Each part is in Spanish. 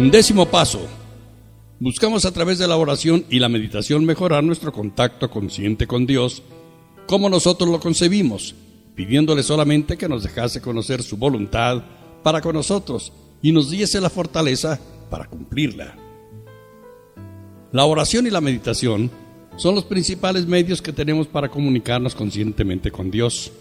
Undécimo paso. Buscamos a través de la oración y la meditación mejorar nuestro contacto consciente con Dios, como nosotros lo concebimos, pidiéndole solamente que nos dejase conocer su voluntad para con nosotros y nos diese la fortaleza para cumplirla. La oración y la meditación son los principales medios que tenemos para comunicarnos conscientemente con Dios.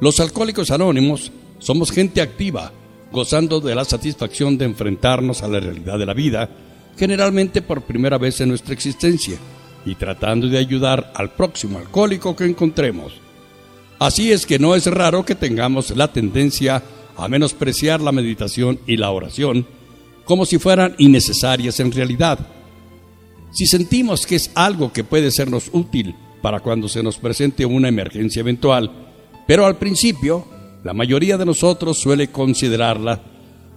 Los alcohólicos anónimos somos gente activa, gozando de la satisfacción de enfrentarnos a la realidad de la vida, generalmente por primera vez en nuestra existencia, y tratando de ayudar al próximo alcohólico que encontremos. Así es que no es raro que tengamos la tendencia a menospreciar la meditación y la oración como si fueran innecesarias en realidad. Si sentimos que es algo que puede sernos útil para cuando se nos presente una emergencia eventual, pero al principio la mayoría de nosotros suele considerarla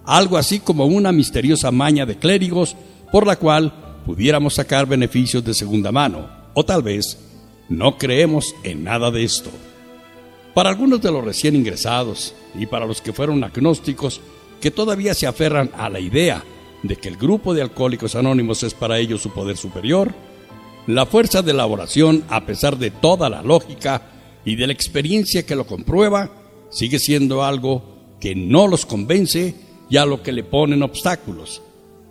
algo así como una misteriosa maña de clérigos por la cual pudiéramos sacar beneficios de segunda mano, o tal vez no creemos en nada de esto. Para algunos de los recién ingresados y para los que fueron agnósticos que todavía se aferran a la idea de que el grupo de alcohólicos anónimos es para ellos su poder superior, la fuerza de la oración, a pesar de toda la lógica y de la experiencia que lo comprueba, sigue siendo algo que no los convence y a lo que le ponen obstáculos.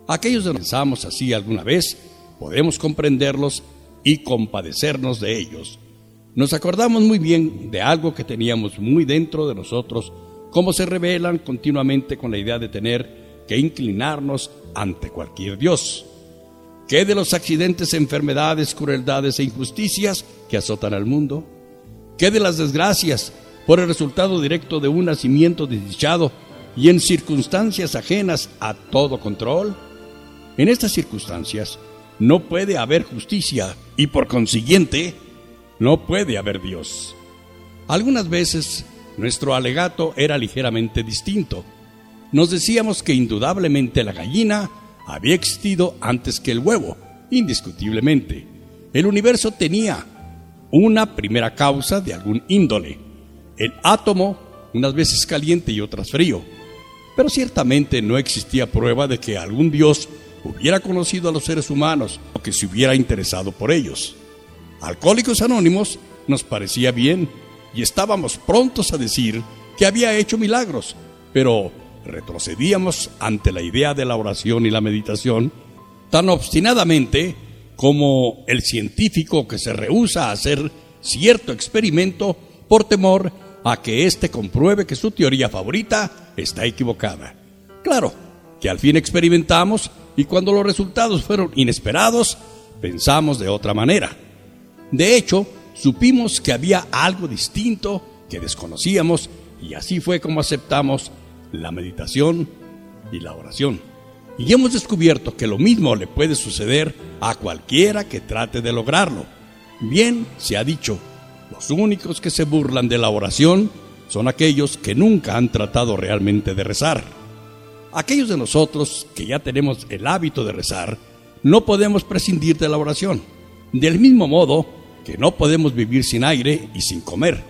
Aquellos que pensamos así alguna vez, podemos comprenderlos y compadecernos de ellos. Nos acordamos muy bien de algo que teníamos muy dentro de nosotros, como se revelan continuamente con la idea de tener que inclinarnos ante cualquier Dios. ¿Qué de los accidentes, enfermedades, crueldades e injusticias que azotan al mundo? ¿Qué de las desgracias, por el resultado directo de un nacimiento desdichado y en circunstancias ajenas a todo control. En estas circunstancias no puede haber justicia y por consiguiente no puede haber Dios. Algunas veces nuestro alegato era ligeramente distinto. Nos decíamos que indudablemente la gallina había existido antes que el huevo, indiscutiblemente. El universo tenía una primera causa de algún índole, el átomo, unas veces caliente y otras frío. Pero ciertamente no existía prueba de que algún Dios hubiera conocido a los seres humanos o que se hubiera interesado por ellos. Alcohólicos Anónimos nos parecía bien y estábamos prontos a decir que había hecho milagros, pero retrocedíamos ante la idea de la oración y la meditación tan obstinadamente como el científico que se rehúsa a hacer cierto experimento por temor a que éste compruebe que su teoría favorita está equivocada. Claro, que al fin experimentamos y cuando los resultados fueron inesperados, pensamos de otra manera. De hecho, supimos que había algo distinto que desconocíamos y así fue como aceptamos la meditación y la oración. Y hemos descubierto que lo mismo le puede suceder a cualquiera que trate de lograrlo. Bien se ha dicho, los únicos que se burlan de la oración son aquellos que nunca han tratado realmente de rezar. Aquellos de nosotros que ya tenemos el hábito de rezar, no podemos prescindir de la oración. Del mismo modo que no podemos vivir sin aire y sin comer.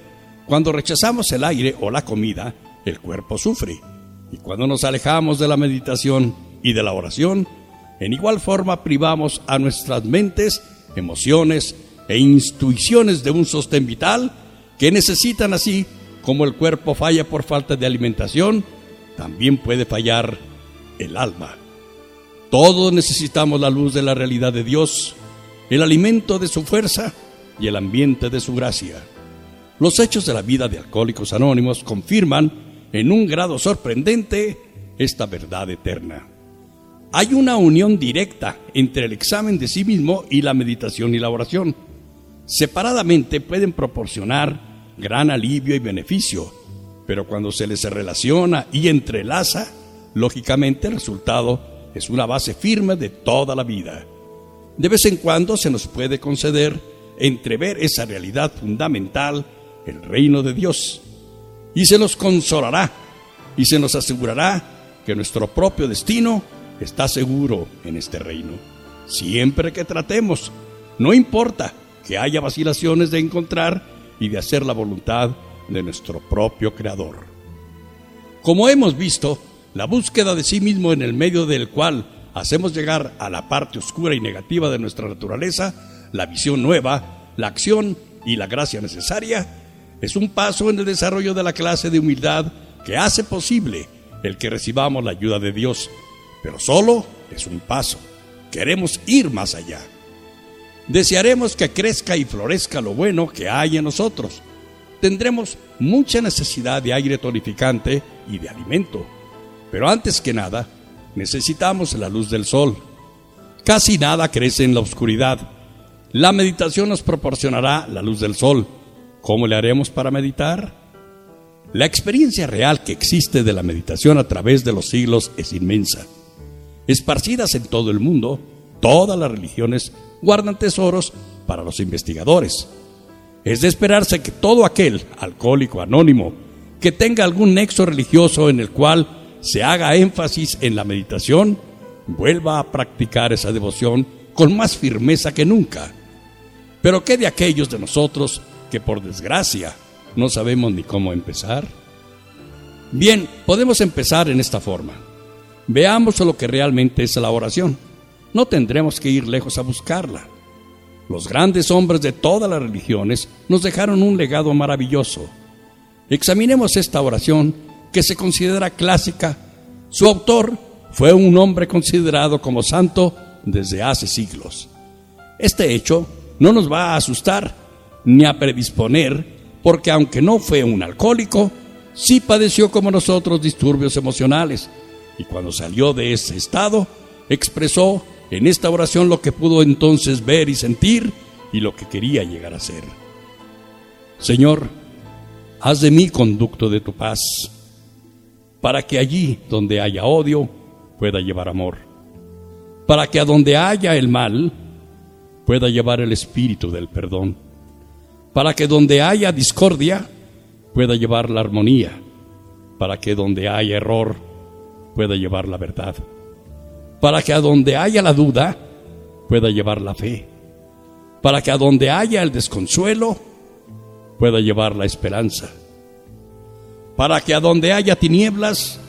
Cuando rechazamos el aire o la comida, el cuerpo sufre. Y cuando nos alejamos de la meditación y de la oración, en igual forma privamos a nuestras mentes, emociones e intuiciones de un sostén vital que necesitan así como el cuerpo falla por falta de alimentación, también puede fallar el alma. Todos necesitamos la luz de la realidad de Dios, el alimento de su fuerza y el ambiente de su gracia. Los hechos de la vida de Alcohólicos Anónimos confirman en un grado sorprendente esta verdad eterna. Hay una unión directa entre el examen de sí mismo y la meditación y la oración separadamente pueden proporcionar gran alivio y beneficio, pero cuando se les relaciona y entrelaza, lógicamente el resultado es una base firme de toda la vida. De vez en cuando se nos puede conceder entrever esa realidad fundamental, el reino de Dios, y se nos consolará y se nos asegurará que nuestro propio destino está seguro en este reino. Siempre que tratemos, no importa que haya vacilaciones de encontrar y de hacer la voluntad de nuestro propio Creador. Como hemos visto, la búsqueda de sí mismo en el medio del cual hacemos llegar a la parte oscura y negativa de nuestra naturaleza la visión nueva, la acción y la gracia necesaria, es un paso en el desarrollo de la clase de humildad que hace posible el que recibamos la ayuda de Dios. Pero solo es un paso. Queremos ir más allá. Desearemos que crezca y florezca lo bueno que hay en nosotros. Tendremos mucha necesidad de aire tonificante y de alimento. Pero antes que nada, necesitamos la luz del sol. Casi nada crece en la oscuridad. La meditación nos proporcionará la luz del sol. ¿Cómo le haremos para meditar? La experiencia real que existe de la meditación a través de los siglos es inmensa. Esparcidas en todo el mundo, todas las religiones guardan tesoros para los investigadores. Es de esperarse que todo aquel alcohólico anónimo que tenga algún nexo religioso en el cual se haga énfasis en la meditación, vuelva a practicar esa devoción con más firmeza que nunca. Pero ¿qué de aquellos de nosotros que por desgracia no sabemos ni cómo empezar? Bien, podemos empezar en esta forma. Veamos lo que realmente es la oración. No tendremos que ir lejos a buscarla. Los grandes hombres de todas las religiones nos dejaron un legado maravilloso. Examinemos esta oración que se considera clásica. Su autor fue un hombre considerado como santo desde hace siglos. Este hecho no nos va a asustar ni a predisponer, porque aunque no fue un alcohólico, sí padeció como nosotros disturbios emocionales, y cuando salió de ese estado, expresó en esta oración lo que pudo entonces ver y sentir y lo que quería llegar a ser. Señor, haz de mí conducto de tu paz, para que allí donde haya odio pueda llevar amor, para que a donde haya el mal pueda llevar el espíritu del perdón, para que donde haya discordia pueda llevar la armonía, para que donde haya error pueda llevar la verdad para que a donde haya la duda pueda llevar la fe, para que a donde haya el desconsuelo pueda llevar la esperanza, para que a donde haya tinieblas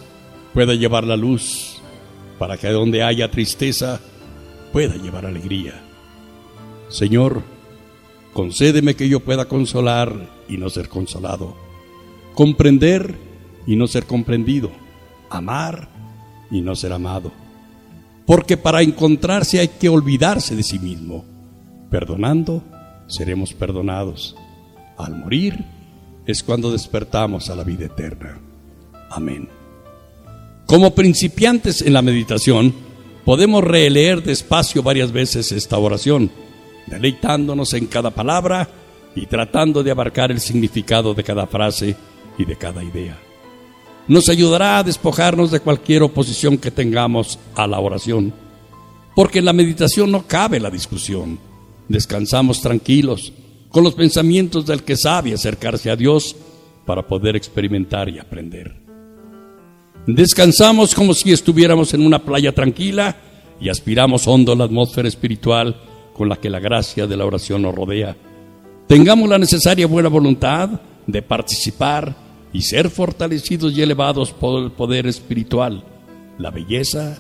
pueda llevar la luz, para que a donde haya tristeza pueda llevar alegría. Señor, concédeme que yo pueda consolar y no ser consolado, comprender y no ser comprendido, amar y no ser amado porque para encontrarse hay que olvidarse de sí mismo. Perdonando, seremos perdonados. Al morir es cuando despertamos a la vida eterna. Amén. Como principiantes en la meditación, podemos releer despacio varias veces esta oración, deleitándonos en cada palabra y tratando de abarcar el significado de cada frase y de cada idea nos ayudará a despojarnos de cualquier oposición que tengamos a la oración. Porque en la meditación no cabe la discusión. Descansamos tranquilos, con los pensamientos del que sabe acercarse a Dios para poder experimentar y aprender. Descansamos como si estuviéramos en una playa tranquila y aspiramos hondo la atmósfera espiritual con la que la gracia de la oración nos rodea. Tengamos la necesaria buena voluntad de participar y ser fortalecidos y elevados por el poder espiritual, la belleza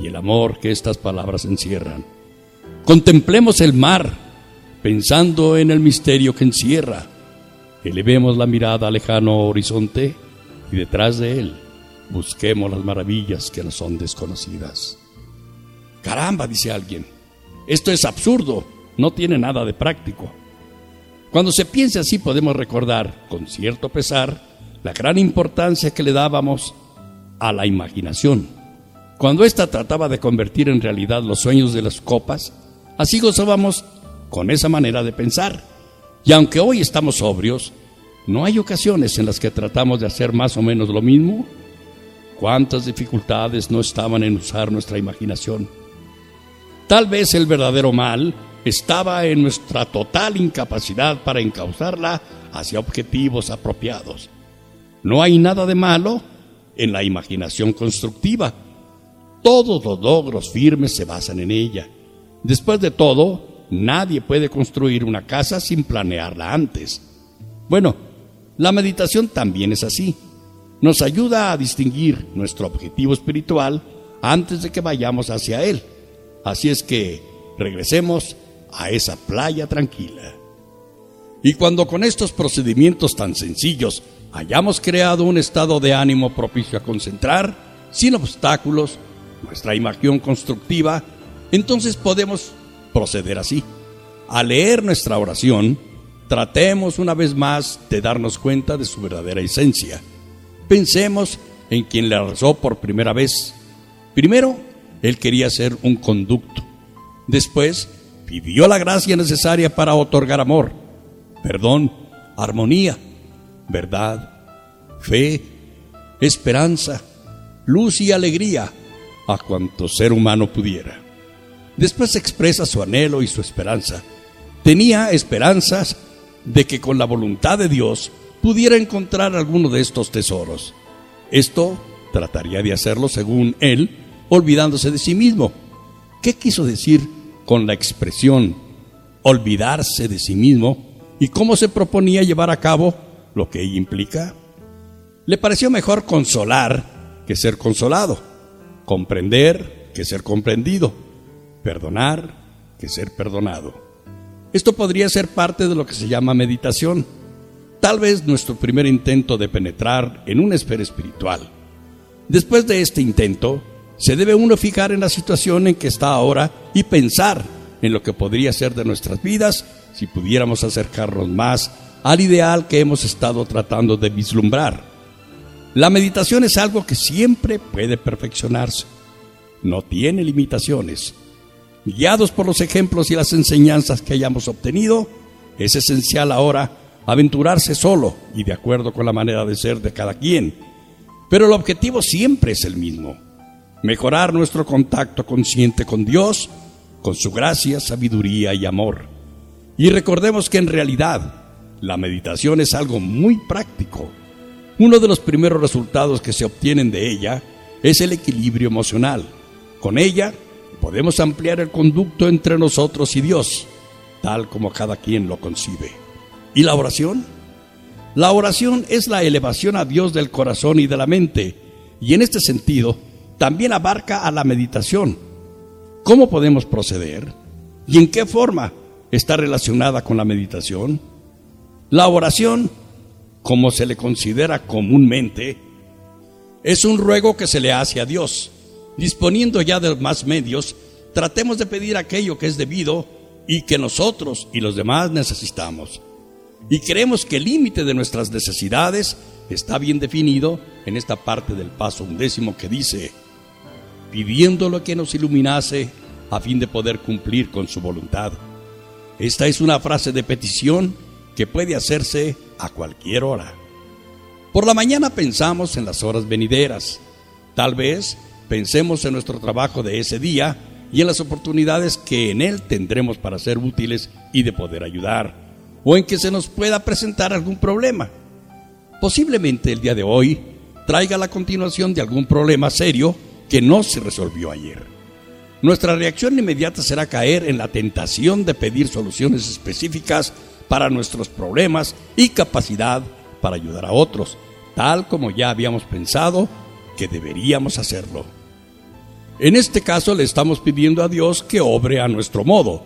y el amor que estas palabras encierran. Contemplemos el mar, pensando en el misterio que encierra. Elevemos la mirada al lejano horizonte y detrás de él busquemos las maravillas que nos son desconocidas. Caramba, dice alguien, esto es absurdo, no tiene nada de práctico. Cuando se piense así podemos recordar, con cierto pesar, la gran importancia que le dábamos a la imaginación. Cuando ésta trataba de convertir en realidad los sueños de las copas, así gozábamos con esa manera de pensar. Y aunque hoy estamos sobrios, ¿no hay ocasiones en las que tratamos de hacer más o menos lo mismo? ¿Cuántas dificultades no estaban en usar nuestra imaginación? Tal vez el verdadero mal estaba en nuestra total incapacidad para encauzarla hacia objetivos apropiados. No hay nada de malo en la imaginación constructiva. Todos los logros firmes se basan en ella. Después de todo, nadie puede construir una casa sin planearla antes. Bueno, la meditación también es así. Nos ayuda a distinguir nuestro objetivo espiritual antes de que vayamos hacia Él. Así es que regresemos a esa playa tranquila. Y cuando con estos procedimientos tan sencillos hayamos creado un estado de ánimo propicio a concentrar, sin obstáculos, nuestra imagen constructiva, entonces podemos proceder así. Al leer nuestra oración, tratemos una vez más de darnos cuenta de su verdadera esencia. Pensemos en quien la rezó por primera vez. Primero, él quería ser un conducto. Después, pidió la gracia necesaria para otorgar amor, perdón, armonía, verdad, fe, esperanza, luz y alegría a cuanto ser humano pudiera. Después expresa su anhelo y su esperanza. Tenía esperanzas de que con la voluntad de Dios pudiera encontrar alguno de estos tesoros. Esto trataría de hacerlo según él, olvidándose de sí mismo. ¿Qué quiso decir con la expresión olvidarse de sí mismo y cómo se proponía llevar a cabo lo que ella implica? Le pareció mejor consolar que ser consolado, comprender que ser comprendido, perdonar que ser perdonado. Esto podría ser parte de lo que se llama meditación, tal vez nuestro primer intento de penetrar en una esfera espiritual. Después de este intento, se debe uno fijar en la situación en que está ahora y pensar en lo que podría ser de nuestras vidas si pudiéramos acercarnos más al ideal que hemos estado tratando de vislumbrar. La meditación es algo que siempre puede perfeccionarse. No tiene limitaciones guiados por los ejemplos y las enseñanzas que hayamos obtenido, es esencial ahora aventurarse solo y de acuerdo con la manera de ser de cada quien. Pero el objetivo siempre es el mismo, mejorar nuestro contacto consciente con Dios, con su gracia, sabiduría y amor. Y recordemos que en realidad la meditación es algo muy práctico. Uno de los primeros resultados que se obtienen de ella es el equilibrio emocional. Con ella podemos ampliar el conducto entre nosotros y Dios, tal como cada quien lo concibe. ¿Y la oración? La oración es la elevación a Dios del corazón y de la mente, y en este sentido también abarca a la meditación. ¿Cómo podemos proceder? ¿Y en qué forma está relacionada con la meditación? La oración, como se le considera comúnmente, es un ruego que se le hace a Dios disponiendo ya de más medios, tratemos de pedir aquello que es debido y que nosotros y los demás necesitamos. Y creemos que el límite de nuestras necesidades está bien definido en esta parte del paso undécimo que dice, pidiendo lo que nos iluminase a fin de poder cumplir con su voluntad. Esta es una frase de petición que puede hacerse a cualquier hora. Por la mañana pensamos en las horas venideras. Tal vez Pensemos en nuestro trabajo de ese día y en las oportunidades que en él tendremos para ser útiles y de poder ayudar, o en que se nos pueda presentar algún problema. Posiblemente el día de hoy traiga la continuación de algún problema serio que no se resolvió ayer. Nuestra reacción inmediata será caer en la tentación de pedir soluciones específicas para nuestros problemas y capacidad para ayudar a otros, tal como ya habíamos pensado que deberíamos hacerlo. En este caso le estamos pidiendo a Dios que obre a nuestro modo.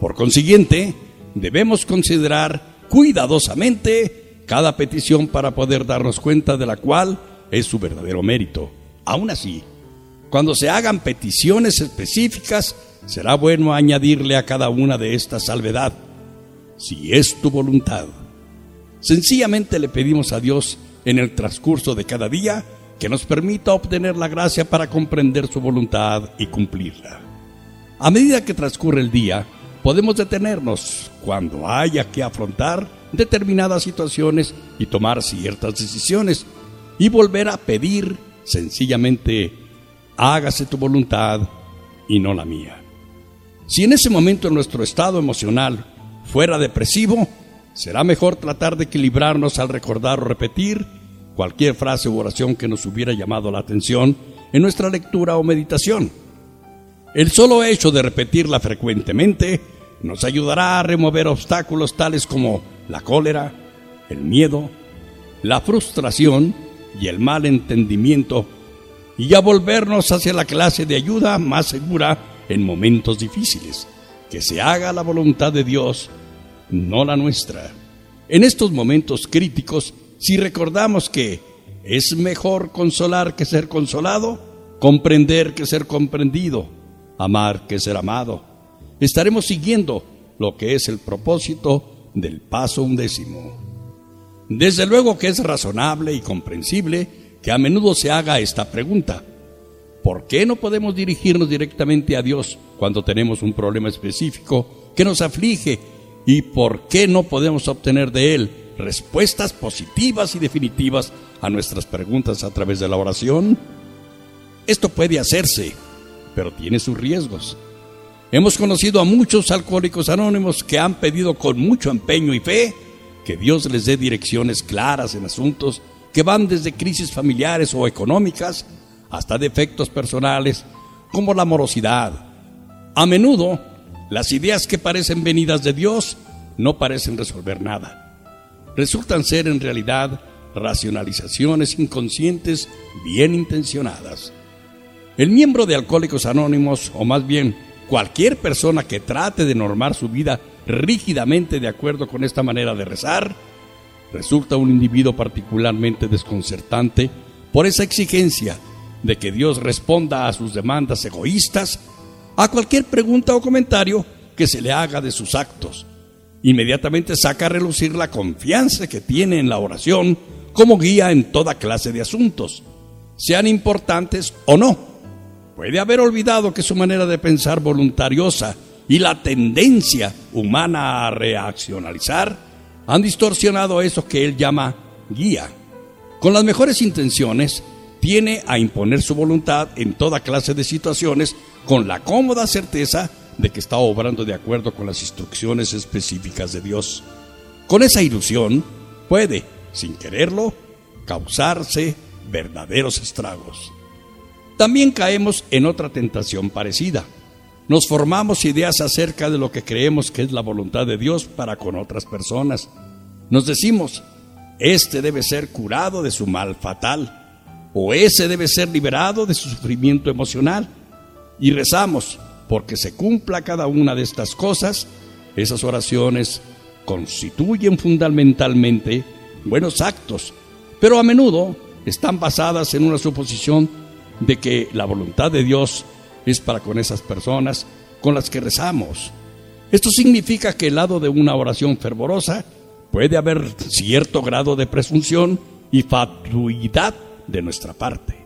Por consiguiente, debemos considerar cuidadosamente cada petición para poder darnos cuenta de la cual es su verdadero mérito. Aún así, cuando se hagan peticiones específicas, será bueno añadirle a cada una de estas salvedad, si es tu voluntad. Sencillamente le pedimos a Dios en el transcurso de cada día que nos permita obtener la gracia para comprender su voluntad y cumplirla. A medida que transcurre el día, podemos detenernos cuando haya que afrontar determinadas situaciones y tomar ciertas decisiones y volver a pedir sencillamente, hágase tu voluntad y no la mía. Si en ese momento nuestro estado emocional fuera depresivo, será mejor tratar de equilibrarnos al recordar o repetir cualquier frase u oración que nos hubiera llamado la atención en nuestra lectura o meditación. El solo hecho de repetirla frecuentemente nos ayudará a remover obstáculos tales como la cólera, el miedo, la frustración y el mal entendimiento y a volvernos hacia la clase de ayuda más segura en momentos difíciles. Que se haga la voluntad de Dios, no la nuestra. En estos momentos críticos, si recordamos que es mejor consolar que ser consolado, comprender que ser comprendido, amar que ser amado, estaremos siguiendo lo que es el propósito del paso undécimo. Desde luego que es razonable y comprensible que a menudo se haga esta pregunta. ¿Por qué no podemos dirigirnos directamente a Dios cuando tenemos un problema específico que nos aflige? ¿Y por qué no podemos obtener de Él respuestas positivas y definitivas a nuestras preguntas a través de la oración? Esto puede hacerse, pero tiene sus riesgos. Hemos conocido a muchos alcohólicos anónimos que han pedido con mucho empeño y fe que Dios les dé direcciones claras en asuntos que van desde crisis familiares o económicas hasta defectos personales como la morosidad. A menudo, las ideas que parecen venidas de Dios no parecen resolver nada. Resultan ser en realidad racionalizaciones inconscientes bien intencionadas. El miembro de Alcohólicos Anónimos, o más bien cualquier persona que trate de normar su vida rígidamente de acuerdo con esta manera de rezar, resulta un individuo particularmente desconcertante por esa exigencia de que Dios responda a sus demandas egoístas a cualquier pregunta o comentario que se le haga de sus actos. Inmediatamente saca a relucir la confianza que tiene en la oración como guía en toda clase de asuntos, sean importantes o no. Puede haber olvidado que su manera de pensar voluntariosa y la tendencia humana a reaccionalizar han distorsionado eso que él llama guía. Con las mejores intenciones, tiene a imponer su voluntad en toda clase de situaciones con la cómoda certeza de que está obrando de acuerdo con las instrucciones específicas de Dios. Con esa ilusión puede, sin quererlo, causarse verdaderos estragos. También caemos en otra tentación parecida nos formamos ideas acerca de lo que creemos que es la voluntad de Dios para con otras personas. Nos decimos, este debe ser curado de su mal fatal, o ese debe ser liberado de su sufrimiento emocional. Y rezamos, porque se cumpla cada una de estas cosas, esas oraciones constituyen fundamentalmente buenos actos, pero a menudo están basadas en una suposición de que la voluntad de Dios es para con esas personas con las que rezamos. Esto significa que el lado de una oración fervorosa puede haber cierto grado de presunción y fatuidad de nuestra parte.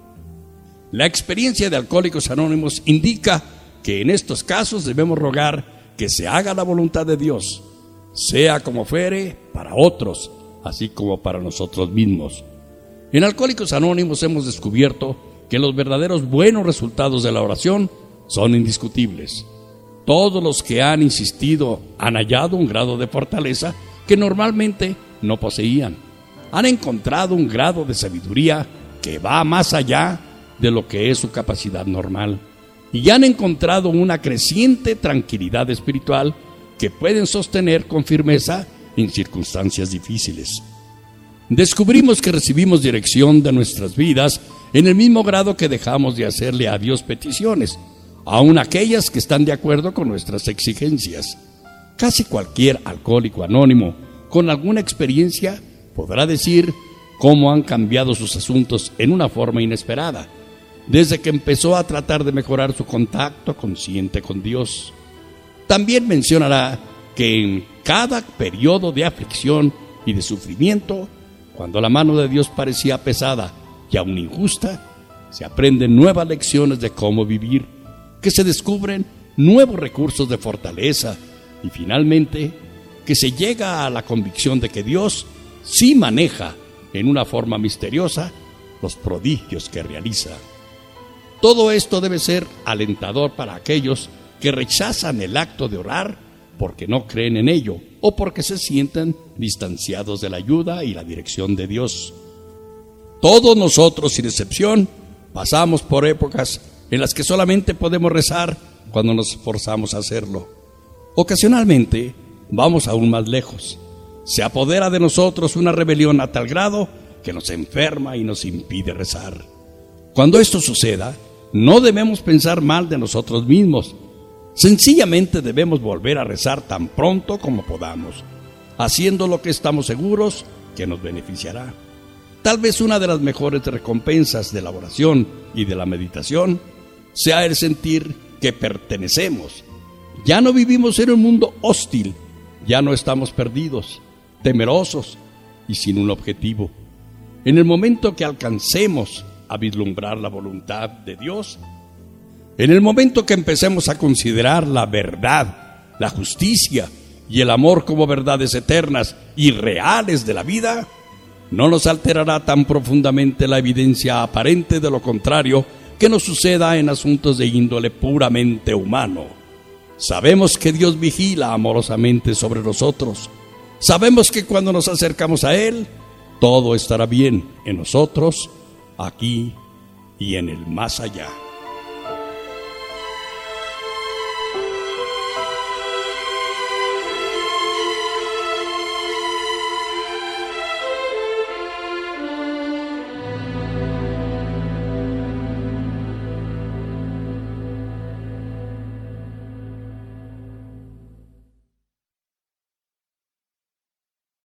La experiencia de Alcohólicos Anónimos indica que en estos casos debemos rogar que se haga la voluntad de Dios, sea como fuere, para otros, así como para nosotros mismos. En Alcohólicos Anónimos hemos descubierto que los verdaderos buenos resultados de la oración son indiscutibles. Todos los que han insistido han hallado un grado de fortaleza que normalmente no poseían. Han encontrado un grado de sabiduría va más allá de lo que es su capacidad normal. Y han encontrado una creciente tranquilidad espiritual que pueden sostener con firmeza en circunstancias difíciles. Descubrimos que recibimos dirección de nuestras vidas en el mismo grado que dejamos de hacerle a Dios peticiones, aun aquellas que están de acuerdo con nuestras exigencias. Casi cualquier alcohólico anónimo con alguna experiencia podrá decir cómo han cambiado sus asuntos en una forma inesperada, desde que empezó a tratar de mejorar su contacto consciente con Dios. También mencionará que en cada periodo de aflicción y de sufrimiento, cuando la mano de Dios parecía pesada y aún injusta, se aprenden nuevas lecciones de cómo vivir, que se descubren nuevos recursos de fortaleza y finalmente que se llega a la convicción de que Dios sí maneja en una forma misteriosa los prodigios que realiza. Todo esto debe ser alentador para aquellos que rechazan el acto de orar porque no creen en ello o porque se sienten distanciados de la ayuda y la dirección de Dios. Todos nosotros, sin excepción, pasamos por épocas en las que solamente podemos rezar cuando nos esforzamos a hacerlo. Ocasionalmente vamos aún más lejos. Se apodera de nosotros una rebelión a tal grado que nos enferma y nos impide rezar. Cuando esto suceda, no debemos pensar mal de nosotros mismos. Sencillamente debemos volver a rezar tan pronto como podamos, haciendo lo que estamos seguros que nos beneficiará. Tal vez una de las mejores recompensas de la oración y de la meditación sea el sentir que pertenecemos. Ya no vivimos en un mundo hostil, ya no estamos perdidos, temerosos y sin un objetivo. En el momento que alcancemos a vislumbrar la voluntad de Dios, en el momento que empecemos a considerar la verdad, la justicia y el amor como verdades eternas y reales de la vida, no nos alterará tan profundamente la evidencia aparente de lo contrario que nos suceda en asuntos de índole puramente humano. Sabemos que Dios vigila amorosamente sobre nosotros. Sabemos que cuando nos acercamos a Él, todo estará bien en nosotros, aquí y en el más allá.